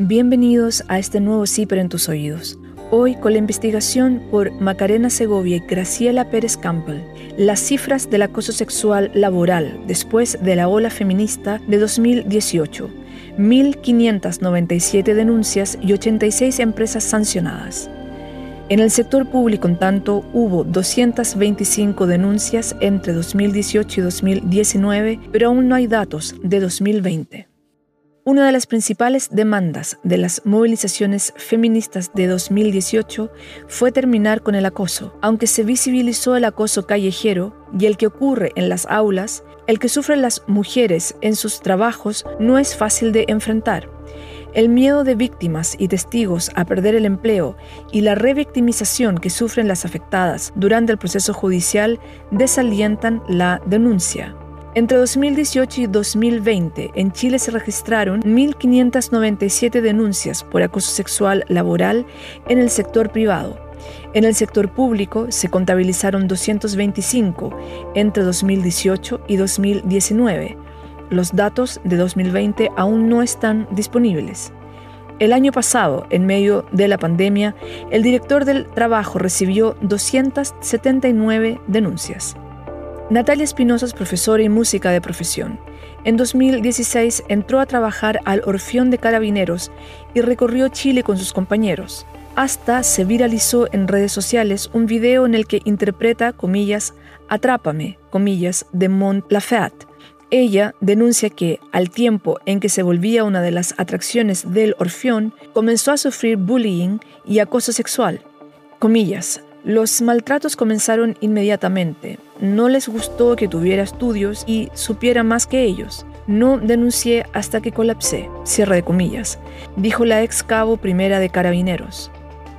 Bienvenidos a este nuevo CIPER en tus oídos. Hoy con la investigación por Macarena Segovia y Graciela Pérez Campbell, las cifras del acoso sexual laboral después de la ola feminista de 2018. 1.597 denuncias y 86 empresas sancionadas. En el sector público, en tanto, hubo 225 denuncias entre 2018 y 2019, pero aún no hay datos de 2020. Una de las principales demandas de las movilizaciones feministas de 2018 fue terminar con el acoso. Aunque se visibilizó el acoso callejero y el que ocurre en las aulas, el que sufren las mujeres en sus trabajos no es fácil de enfrentar. El miedo de víctimas y testigos a perder el empleo y la revictimización que sufren las afectadas durante el proceso judicial desalientan la denuncia. Entre 2018 y 2020, en Chile se registraron 1.597 denuncias por acoso sexual laboral en el sector privado. En el sector público se contabilizaron 225 entre 2018 y 2019. Los datos de 2020 aún no están disponibles. El año pasado, en medio de la pandemia, el director del trabajo recibió 279 denuncias. Natalia Espinosa es profesora y música de profesión. En 2016 entró a trabajar al Orfeón de Carabineros y recorrió Chile con sus compañeros. Hasta se viralizó en redes sociales un video en el que interpreta, comillas, Atrápame, comillas, de Mont Lafayette. Ella denuncia que, al tiempo en que se volvía una de las atracciones del Orfeón, comenzó a sufrir bullying y acoso sexual. Comillas, los maltratos comenzaron inmediatamente. No les gustó que tuviera estudios y supiera más que ellos. No denuncié hasta que colapsé, cierre de comillas, dijo la ex cabo primera de carabineros.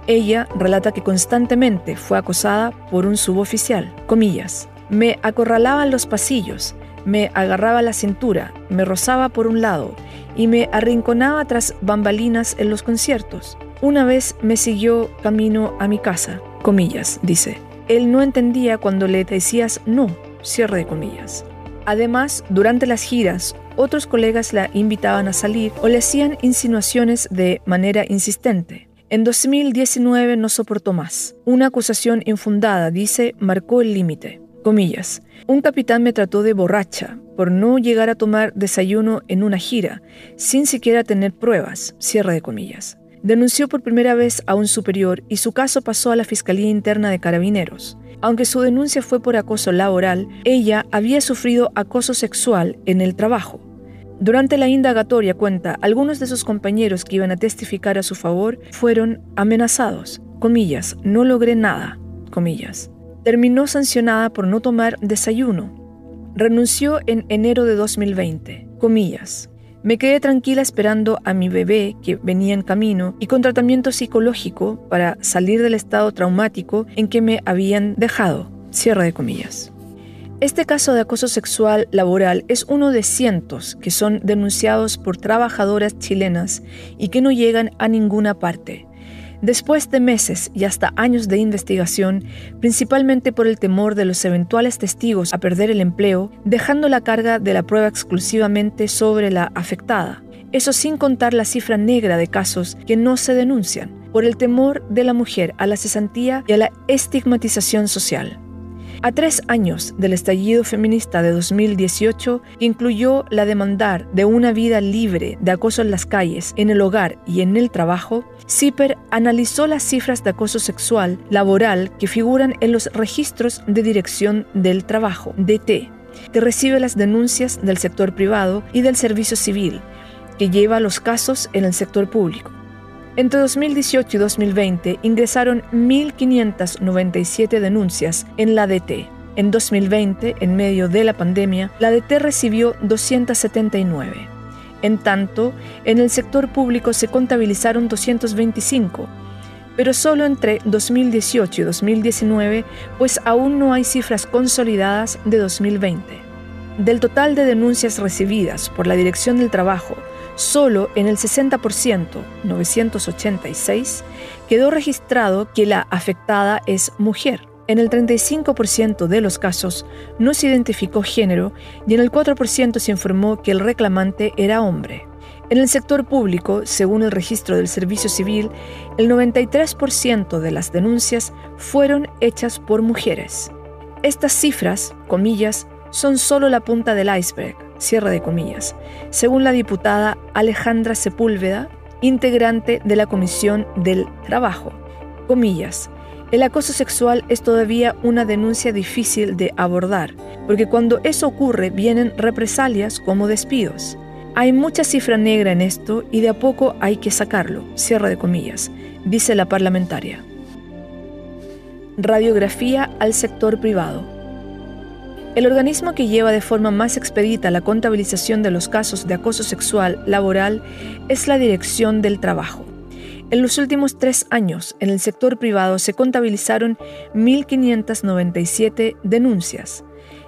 Ella relata que constantemente fue acosada por un suboficial, comillas. Me acorralaba en los pasillos, me agarraba la cintura, me rozaba por un lado y me arrinconaba tras bambalinas en los conciertos. Una vez me siguió camino a mi casa comillas, dice. Él no entendía cuando le decías no, cierre de comillas. Además, durante las giras, otros colegas la invitaban a salir o le hacían insinuaciones de manera insistente. En 2019 no soportó más. Una acusación infundada, dice, marcó el límite. Comillas. Un capitán me trató de borracha por no llegar a tomar desayuno en una gira, sin siquiera tener pruebas. Cierre de comillas denunció por primera vez a un superior y su caso pasó a la Fiscalía Interna de Carabineros. Aunque su denuncia fue por acoso laboral, ella había sufrido acoso sexual en el trabajo. Durante la indagatoria cuenta, algunos de sus compañeros que iban a testificar a su favor fueron amenazados. Comillas, no logré nada. Comillas. Terminó sancionada por no tomar desayuno. Renunció en enero de 2020. Comillas. Me quedé tranquila esperando a mi bebé que venía en camino y con tratamiento psicológico para salir del estado traumático en que me habían dejado. Cierre de comillas. Este caso de acoso sexual laboral es uno de cientos que son denunciados por trabajadoras chilenas y que no llegan a ninguna parte. Después de meses y hasta años de investigación, principalmente por el temor de los eventuales testigos a perder el empleo, dejando la carga de la prueba exclusivamente sobre la afectada. Eso sin contar la cifra negra de casos que no se denuncian, por el temor de la mujer a la cesantía y a la estigmatización social. A tres años del estallido feminista de 2018, que incluyó la demandar de una vida libre de acoso en las calles, en el hogar y en el trabajo, CIPER analizó las cifras de acoso sexual laboral que figuran en los registros de dirección del trabajo, DT, que recibe las denuncias del sector privado y del servicio civil, que lleva los casos en el sector público. Entre 2018 y 2020 ingresaron 1.597 denuncias en la DT. En 2020, en medio de la pandemia, la DT recibió 279. En tanto, en el sector público se contabilizaron 225, pero solo entre 2018 y 2019, pues aún no hay cifras consolidadas de 2020. Del total de denuncias recibidas por la Dirección del Trabajo, solo en el 60%, 986, quedó registrado que la afectada es mujer. En el 35% de los casos no se identificó género y en el 4% se informó que el reclamante era hombre. En el sector público, según el registro del Servicio Civil, el 93% de las denuncias fueron hechas por mujeres. Estas cifras, comillas, son solo la punta del iceberg, cierre de comillas, según la diputada Alejandra Sepúlveda, integrante de la Comisión del Trabajo. Comillas, el acoso sexual es todavía una denuncia difícil de abordar, porque cuando eso ocurre vienen represalias como despidos. Hay mucha cifra negra en esto y de a poco hay que sacarlo, cierre de comillas, dice la parlamentaria. Radiografía al sector privado. El organismo que lleva de forma más expedita la contabilización de los casos de acoso sexual laboral es la Dirección del Trabajo. En los últimos tres años, en el sector privado se contabilizaron 1.597 denuncias,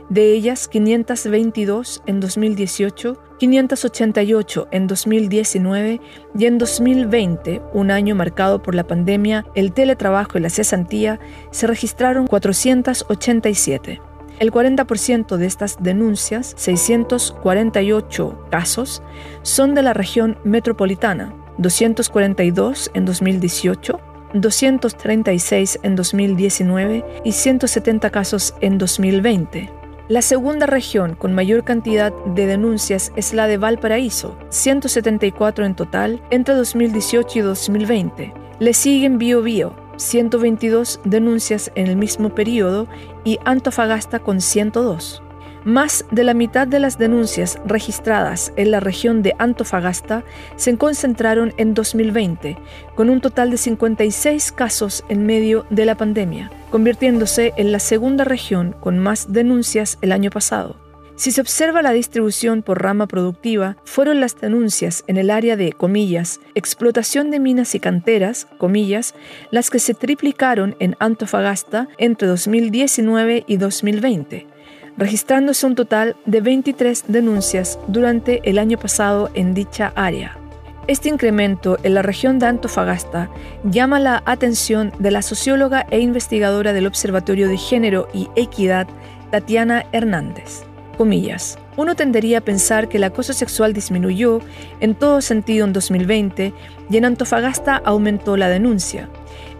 de ellas 522 en 2018, 588 en 2019 y en 2020, un año marcado por la pandemia, el teletrabajo y la cesantía, se registraron 487. El 40% de estas denuncias, 648 casos, son de la región metropolitana, 242 en 2018, 236 en 2019 y 170 casos en 2020. La segunda región con mayor cantidad de denuncias es la de Valparaíso, 174 en total entre 2018 y 2020. Le siguen Biobío, 122 denuncias en el mismo periodo y Antofagasta con 102. Más de la mitad de las denuncias registradas en la región de Antofagasta se concentraron en 2020, con un total de 56 casos en medio de la pandemia, convirtiéndose en la segunda región con más denuncias el año pasado. Si se observa la distribución por rama productiva, fueron las denuncias en el área de, comillas, explotación de minas y canteras, las que se triplicaron en Antofagasta entre 2019 y 2020 registrándose un total de 23 denuncias durante el año pasado en dicha área. Este incremento en la región de Antofagasta llama la atención de la socióloga e investigadora del Observatorio de Género y Equidad, Tatiana Hernández. Comillas. Uno tendería a pensar que el acoso sexual disminuyó en todo sentido en 2020 y en Antofagasta aumentó la denuncia.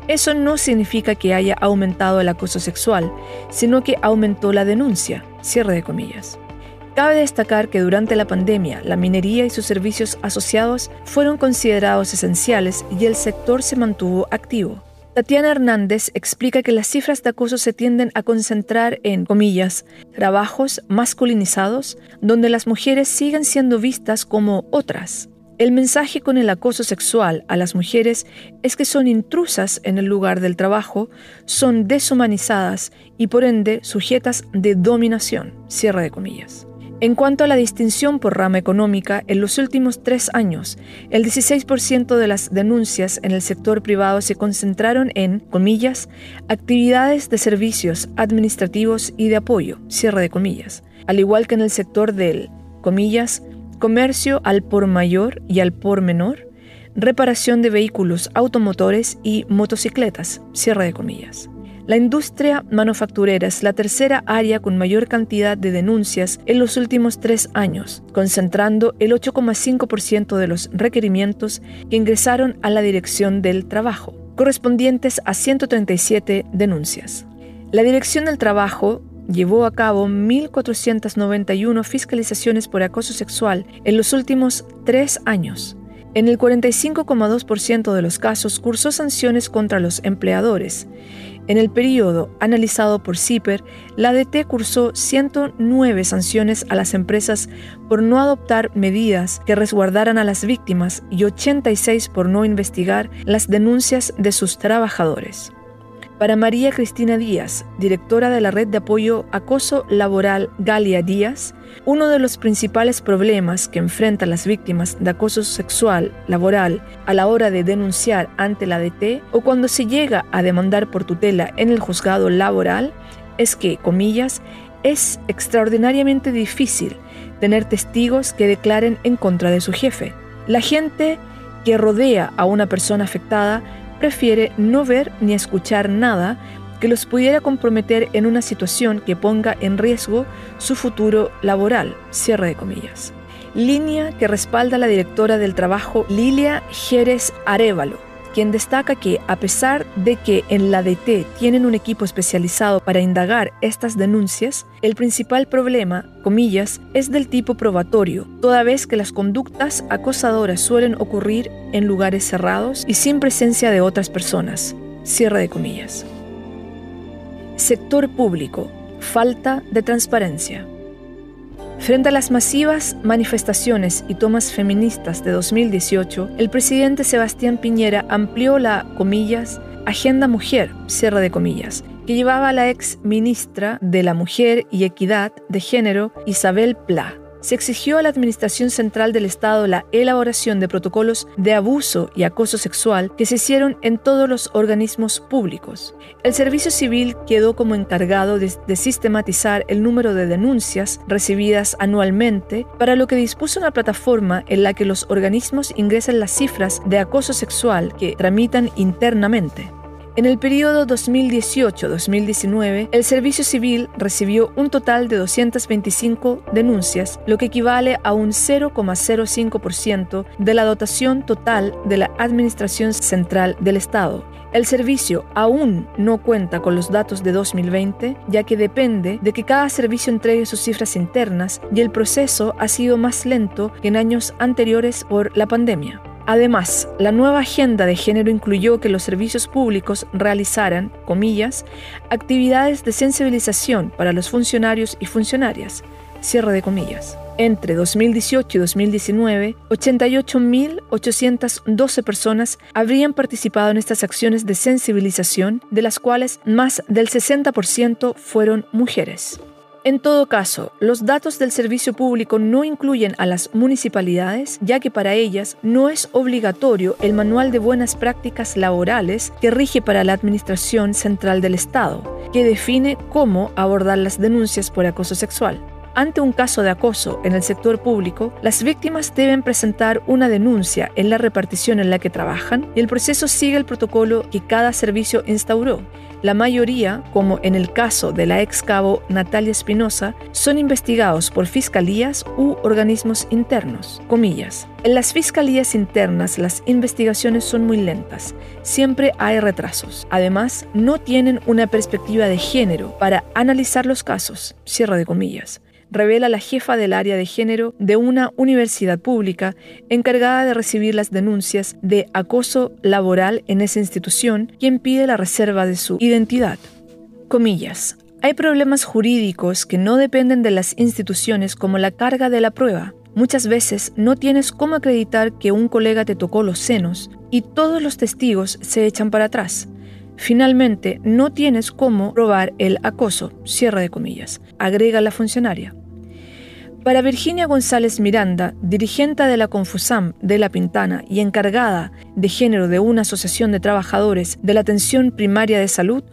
Eso no significa que haya aumentado el acoso sexual, sino que aumentó la denuncia. Cierre de comillas. Cabe destacar que durante la pandemia, la minería y sus servicios asociados fueron considerados esenciales y el sector se mantuvo activo. Tatiana Hernández explica que las cifras de acoso se tienden a concentrar en, comillas, trabajos masculinizados, donde las mujeres siguen siendo vistas como otras, el mensaje con el acoso sexual a las mujeres es que son intrusas en el lugar del trabajo, son deshumanizadas y por ende sujetas de dominación. Cierre de comillas. En cuanto a la distinción por rama económica, en los últimos tres años, el 16% de las denuncias en el sector privado se concentraron en, comillas, actividades de servicios administrativos y de apoyo, cierre de comillas, al igual que en el sector del, comillas, comercio al por mayor y al por menor, reparación de vehículos automotores y motocicletas, cierre de comillas. La industria manufacturera es la tercera área con mayor cantidad de denuncias en los últimos tres años, concentrando el 8,5% de los requerimientos que ingresaron a la Dirección del Trabajo, correspondientes a 137 denuncias. La Dirección del Trabajo llevó a cabo 1.491 fiscalizaciones por acoso sexual en los últimos tres años. En el 45,2% de los casos cursó sanciones contra los empleadores. En el periodo analizado por CIPER, la ADT cursó 109 sanciones a las empresas por no adoptar medidas que resguardaran a las víctimas y 86 por no investigar las denuncias de sus trabajadores. Para María Cristina Díaz, directora de la red de apoyo Acoso Laboral Galia Díaz, uno de los principales problemas que enfrentan las víctimas de acoso sexual laboral a la hora de denunciar ante la DT o cuando se llega a demandar por tutela en el juzgado laboral es que, comillas, es extraordinariamente difícil tener testigos que declaren en contra de su jefe. La gente que rodea a una persona afectada prefiere no ver ni escuchar nada que los pudiera comprometer en una situación que ponga en riesgo su futuro laboral. Cierre de comillas. línea que respalda la directora del trabajo Lilia Jerez Arevalo quien destaca que a pesar de que en la DT tienen un equipo especializado para indagar estas denuncias, el principal problema, comillas, es del tipo probatorio, toda vez que las conductas acosadoras suelen ocurrir en lugares cerrados y sin presencia de otras personas. Cierre de comillas. Sector público. Falta de transparencia. Frente a las masivas manifestaciones y tomas feministas de 2018, el presidente Sebastián Piñera amplió la, comillas, agenda mujer, cierre de comillas, que llevaba a la ex ministra de la Mujer y Equidad de Género, Isabel Pla se exigió a la Administración Central del Estado la elaboración de protocolos de abuso y acoso sexual que se hicieron en todos los organismos públicos. El Servicio Civil quedó como encargado de, sistematizar el número de denuncias recibidas anualmente, para lo que dispuso una plataforma en la que los organismos ingresan las cifras de acoso sexual que tramitan internamente. En el periodo 2018-2019, el Servicio Civil recibió un total de 225 denuncias, lo que equivale a un 0,05% de la dotación total de la Administración Central del Estado. El servicio aún no cuenta con los datos de 2020, ya que depende de que cada servicio entregue sus cifras internas y el proceso ha sido más lento que en años anteriores por la pandemia. Además, la nueva agenda de género incluyó que los servicios públicos realizaran, comillas, actividades de sensibilización para los funcionarios y funcionarias, cierre de comillas. Entre 2018 y 2019, 88.812 personas habrían participado en estas acciones de sensibilización, de las cuales más del 60% fueron mujeres. En todo caso, los datos del servicio público no incluyen a las municipalidades, ya que para ellas no es obligatorio el manual de buenas prácticas laborales que rige para la Administración Central del Estado, que define cómo abordar las denuncias por acoso sexual. Ante un caso de acoso en el sector público, las víctimas deben presentar una denuncia en la repartición en la que trabajan y el proceso sigue el protocolo que cada servicio instauró. La mayoría, como en el caso de la ex cabo Natalia Espinosa, son investigados por fiscalías u organismos internos. En las fiscalías internas las investigaciones son muy lentas, siempre hay retrasos. Además, no tienen una perspectiva de género para analizar los casos. Cierra de comillas revela la jefa del área de género de una universidad pública encargada de recibir las denuncias de acoso laboral en esa institución, quien pide la reserva de su identidad. Comillas. Hay problemas jurídicos que no dependen de las instituciones como la carga de la prueba. Muchas veces no tienes cómo acreditar que un colega te tocó los senos y todos los testigos se echan para atrás. Finalmente, no tienes cómo probar el acoso, cierre de comillas, agrega la funcionaria. Para Virginia González Miranda, dirigente de la Confusam de La Pintana y encargada de género de una asociación de trabajadores de la atención primaria de salud,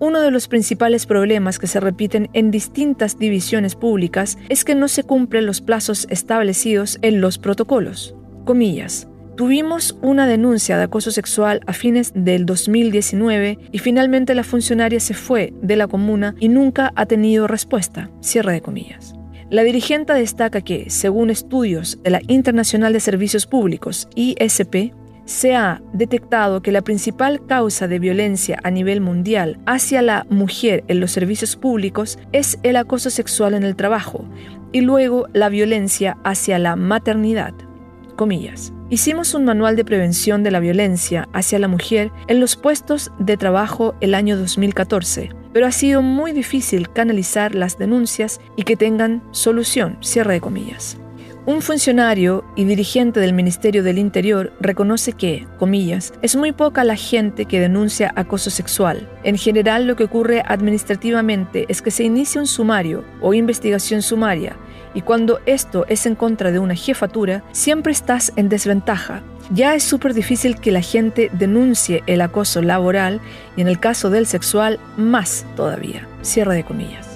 uno de los principales problemas que se repiten en distintas divisiones públicas es que no se cumplen los plazos establecidos en los protocolos. Comillas. Tuvimos una denuncia de acoso sexual a fines del 2019 y finalmente la funcionaria se fue de la comuna y nunca ha tenido respuesta. Cierre de comillas. La dirigente destaca que, según estudios de la Internacional de Servicios Públicos, ISP, se ha detectado que la principal causa de violencia a nivel mundial hacia la mujer en los servicios públicos es el acoso sexual en el trabajo y luego la violencia hacia la maternidad. Comillas. Hicimos un manual de prevención de la violencia hacia la mujer en los puestos de trabajo el año 2014, pero ha sido muy difícil canalizar las denuncias y que tengan solución, cierre de comillas. Un funcionario y dirigente del Ministerio del Interior reconoce que, comillas, es muy poca la gente que denuncia acoso sexual. En general lo que ocurre administrativamente es que se inicia un sumario o investigación sumaria y cuando esto es en contra de una jefatura, siempre estás en desventaja. Ya es súper difícil que la gente denuncie el acoso laboral y en el caso del sexual, más todavía. Cierre de comillas.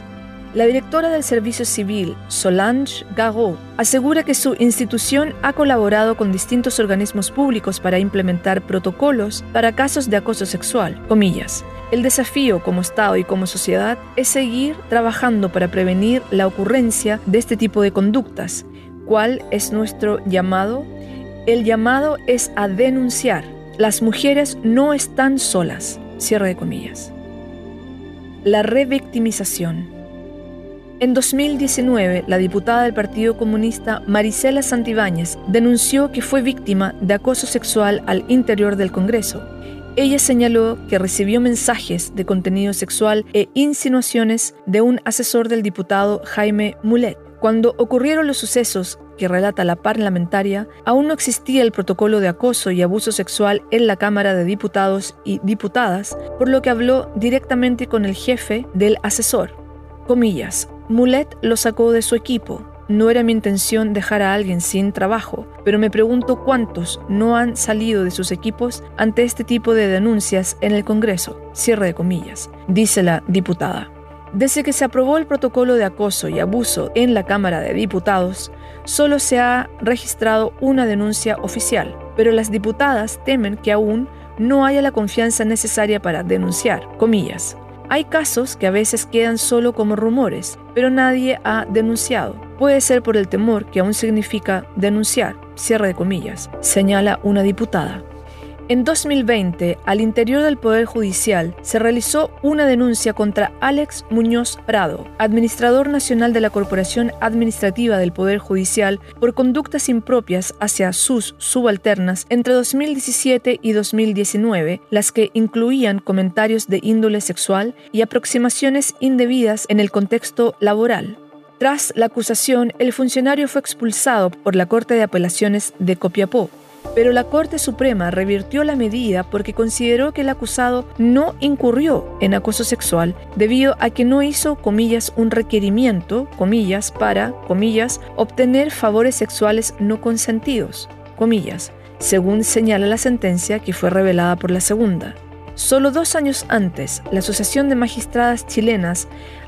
La directora del Servicio Civil, Solange Garot, asegura que su institución ha colaborado con distintos organismos públicos para implementar protocolos para casos de acoso sexual. El desafío como Estado y como sociedad es seguir trabajando para prevenir la ocurrencia de este tipo de conductas ¿Cuál es nuestro llamado? El llamado es a denunciar. Las mujeres no están solas. La revictimización. En 2019, la diputada del Partido Comunista Marisela Santibáñez denunció que fue víctima de acoso sexual al interior del Congreso. Ella señaló que recibió mensajes de contenido sexual e insinuaciones de un asesor del diputado Jaime Mulet. Cuando ocurrieron los sucesos que relata la parlamentaria, aún no existía el protocolo de acoso y abuso sexual en la Cámara de Diputados y Diputadas, por lo que habló directamente con el jefe del asesor. Comillas, Mulet lo sacó de su equipo. No era mi intención dejar a alguien sin trabajo, pero me pregunto cuántos no han salido de sus equipos ante este tipo de denuncias en el Congreso. Cierre de comillas, dice la diputada. Desde que se aprobó el protocolo de acoso y abuso en la Cámara de Diputados, solo se ha registrado una denuncia oficial, pero las diputadas temen que aún no haya la confianza necesaria para denunciar, comillas. Hay casos que a veces quedan solo como rumores, pero nadie ha denunciado. Puede ser por el temor que aún significa denunciar, cierre de comillas, señala una diputada. En 2020, al interior del Poder Judicial, se realizó una denuncia contra Alex Muñoz Prado, administrador nacional de la Corporación Administrativa del Poder Judicial, por conductas impropias hacia sus subalternas entre 2017 y 2019, las que incluían comentarios de índole sexual y aproximaciones indebidas en el contexto laboral. Tras la acusación, el funcionario fue expulsado por la Corte de Apelaciones de Copiapó pero la Corte Suprema revirtió la medida porque consideró que el acusado no incurrió en acoso sexual debido a que no hizo, comillas, un requerimiento, comillas, para, comillas, obtener favores sexuales no consentidos, comillas, según señala la sentencia que fue revelada por la segunda. Solo dos años antes, la Asociación de Magistradas Chilenas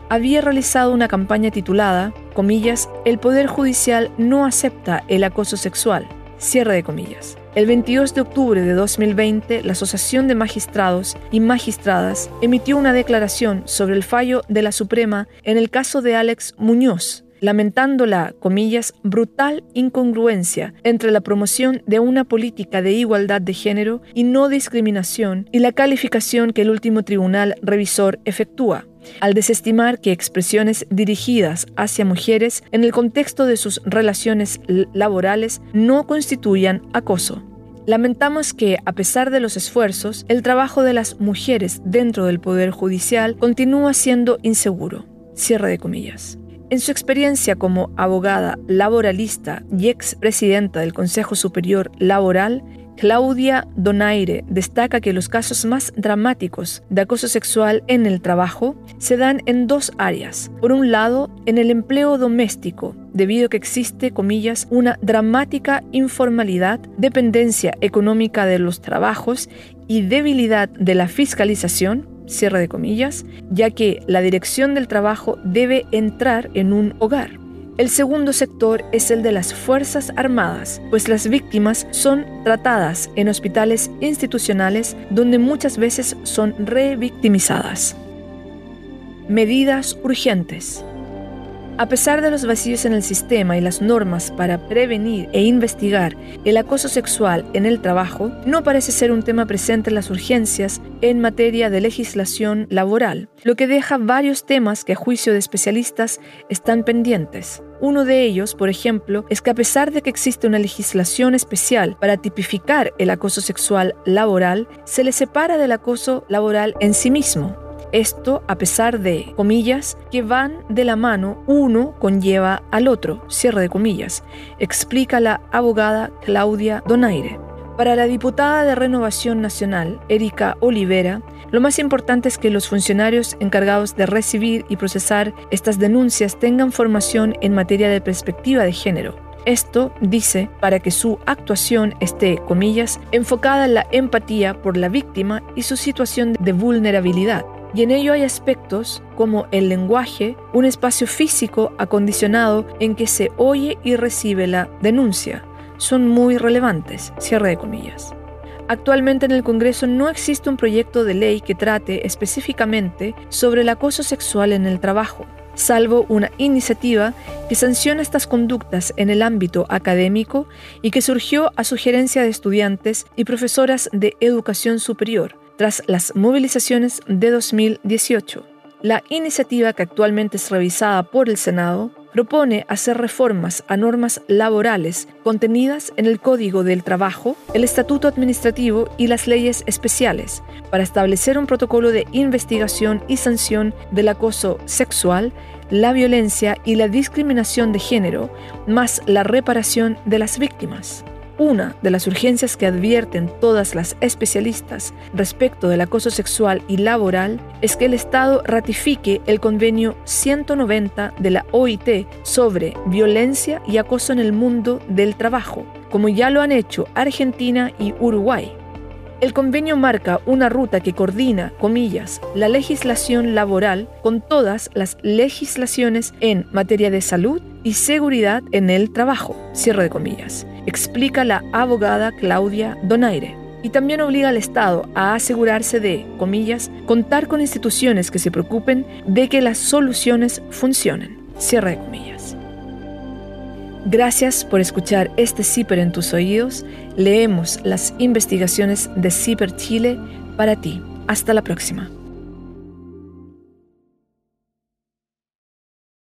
había realizado una campaña titulada, comillas, El Poder Judicial no acepta el acoso sexual, Cierre de comillas. El 22 de octubre de 2020, la Asociación de Magistrados y Magistradas emitió una declaración sobre el fallo de la Suprema en el caso de Alex Muñoz, lamentando la, comillas, brutal incongruencia entre la promoción de una política de igualdad de género y no discriminación y la calificación que el último tribunal revisor efectúa al desestimar que expresiones dirigidas hacia mujeres en el contexto de sus relaciones laborales no constituyan acoso. Lamentamos que, a pesar de los esfuerzos, el trabajo de las mujeres dentro del Poder Judicial continúa siendo inseguro. Cierre de comillas. En su experiencia como abogada laboralista y ex presidenta del Consejo Superior Laboral, Claudia Donaire destaca que los casos más dramáticos de acoso sexual en el trabajo se dan en dos áreas. Por un lado, en el empleo doméstico, debido a que existe, comillas, una dramática informalidad, dependencia económica de los trabajos y debilidad de la fiscalización, cierre de comillas, ya que la dirección del trabajo debe entrar en un hogar. El segundo sector es el de las Fuerzas Armadas, pues las víctimas son tratadas en hospitales institucionales donde muchas veces son revictimizadas. Medidas urgentes. A pesar de los vacíos en el sistema y las normas para prevenir e investigar el acoso sexual en el trabajo, no parece ser un tema presente en las urgencias en materia de legislación laboral, lo que deja varios temas que a juicio de especialistas están pendientes. Uno de ellos, por ejemplo, es que a pesar de que existe una legislación especial para tipificar el acoso sexual laboral, se le separa del acoso laboral en sí mismo. Esto a pesar de, comillas, que van de la mano, uno conlleva al otro, cierre de comillas, explica la abogada Claudia Donaire. Para la diputada de Renovación Nacional, Erika Olivera, lo más importante es que los funcionarios encargados de recibir y procesar estas denuncias tengan formación en materia de perspectiva de género. Esto, dice, para que su actuación esté, comillas, enfocada en la empatía por la víctima y su situación de vulnerabilidad y en ello hay aspectos como el lenguaje, un espacio físico acondicionado en que se oye y recibe la denuncia. Son muy relevantes, cierre de comillas. Actualmente en el Congreso no existe un proyecto de ley que trate específicamente sobre el acoso sexual en el trabajo. salvo una iniciativa que sanciona estas conductas en el ámbito académico y que surgió a sugerencia de estudiantes y profesoras de educación superior tras las movilizaciones de 2018. La iniciativa que actualmente es revisada por el Senado propone hacer reformas a normas laborales contenidas en el Código del Trabajo, el Estatuto Administrativo y las leyes especiales para establecer un protocolo de investigación y sanción del acoso sexual, la violencia y la discriminación de género, más la reparación de las víctimas. Una de las urgencias que advierten todas las especialistas respecto del acoso sexual y laboral es que el Estado ratifique el convenio 190 de la OIT sobre violencia y acoso en el mundo del trabajo, como ya lo han hecho Argentina y Uruguay. El convenio marca una ruta que coordina, comillas, la legislación laboral con todas las legislaciones en materia de salud y seguridad en el trabajo, cierre de comillas explica la abogada Claudia Donaire. Y también obliga al Estado a asegurarse de, comillas, contar con instituciones que se preocupen de que las soluciones funcionen. Cierre de comillas. Gracias por escuchar este CIPER en tus oídos. Leemos las investigaciones de CIPER Chile para ti. Hasta la próxima.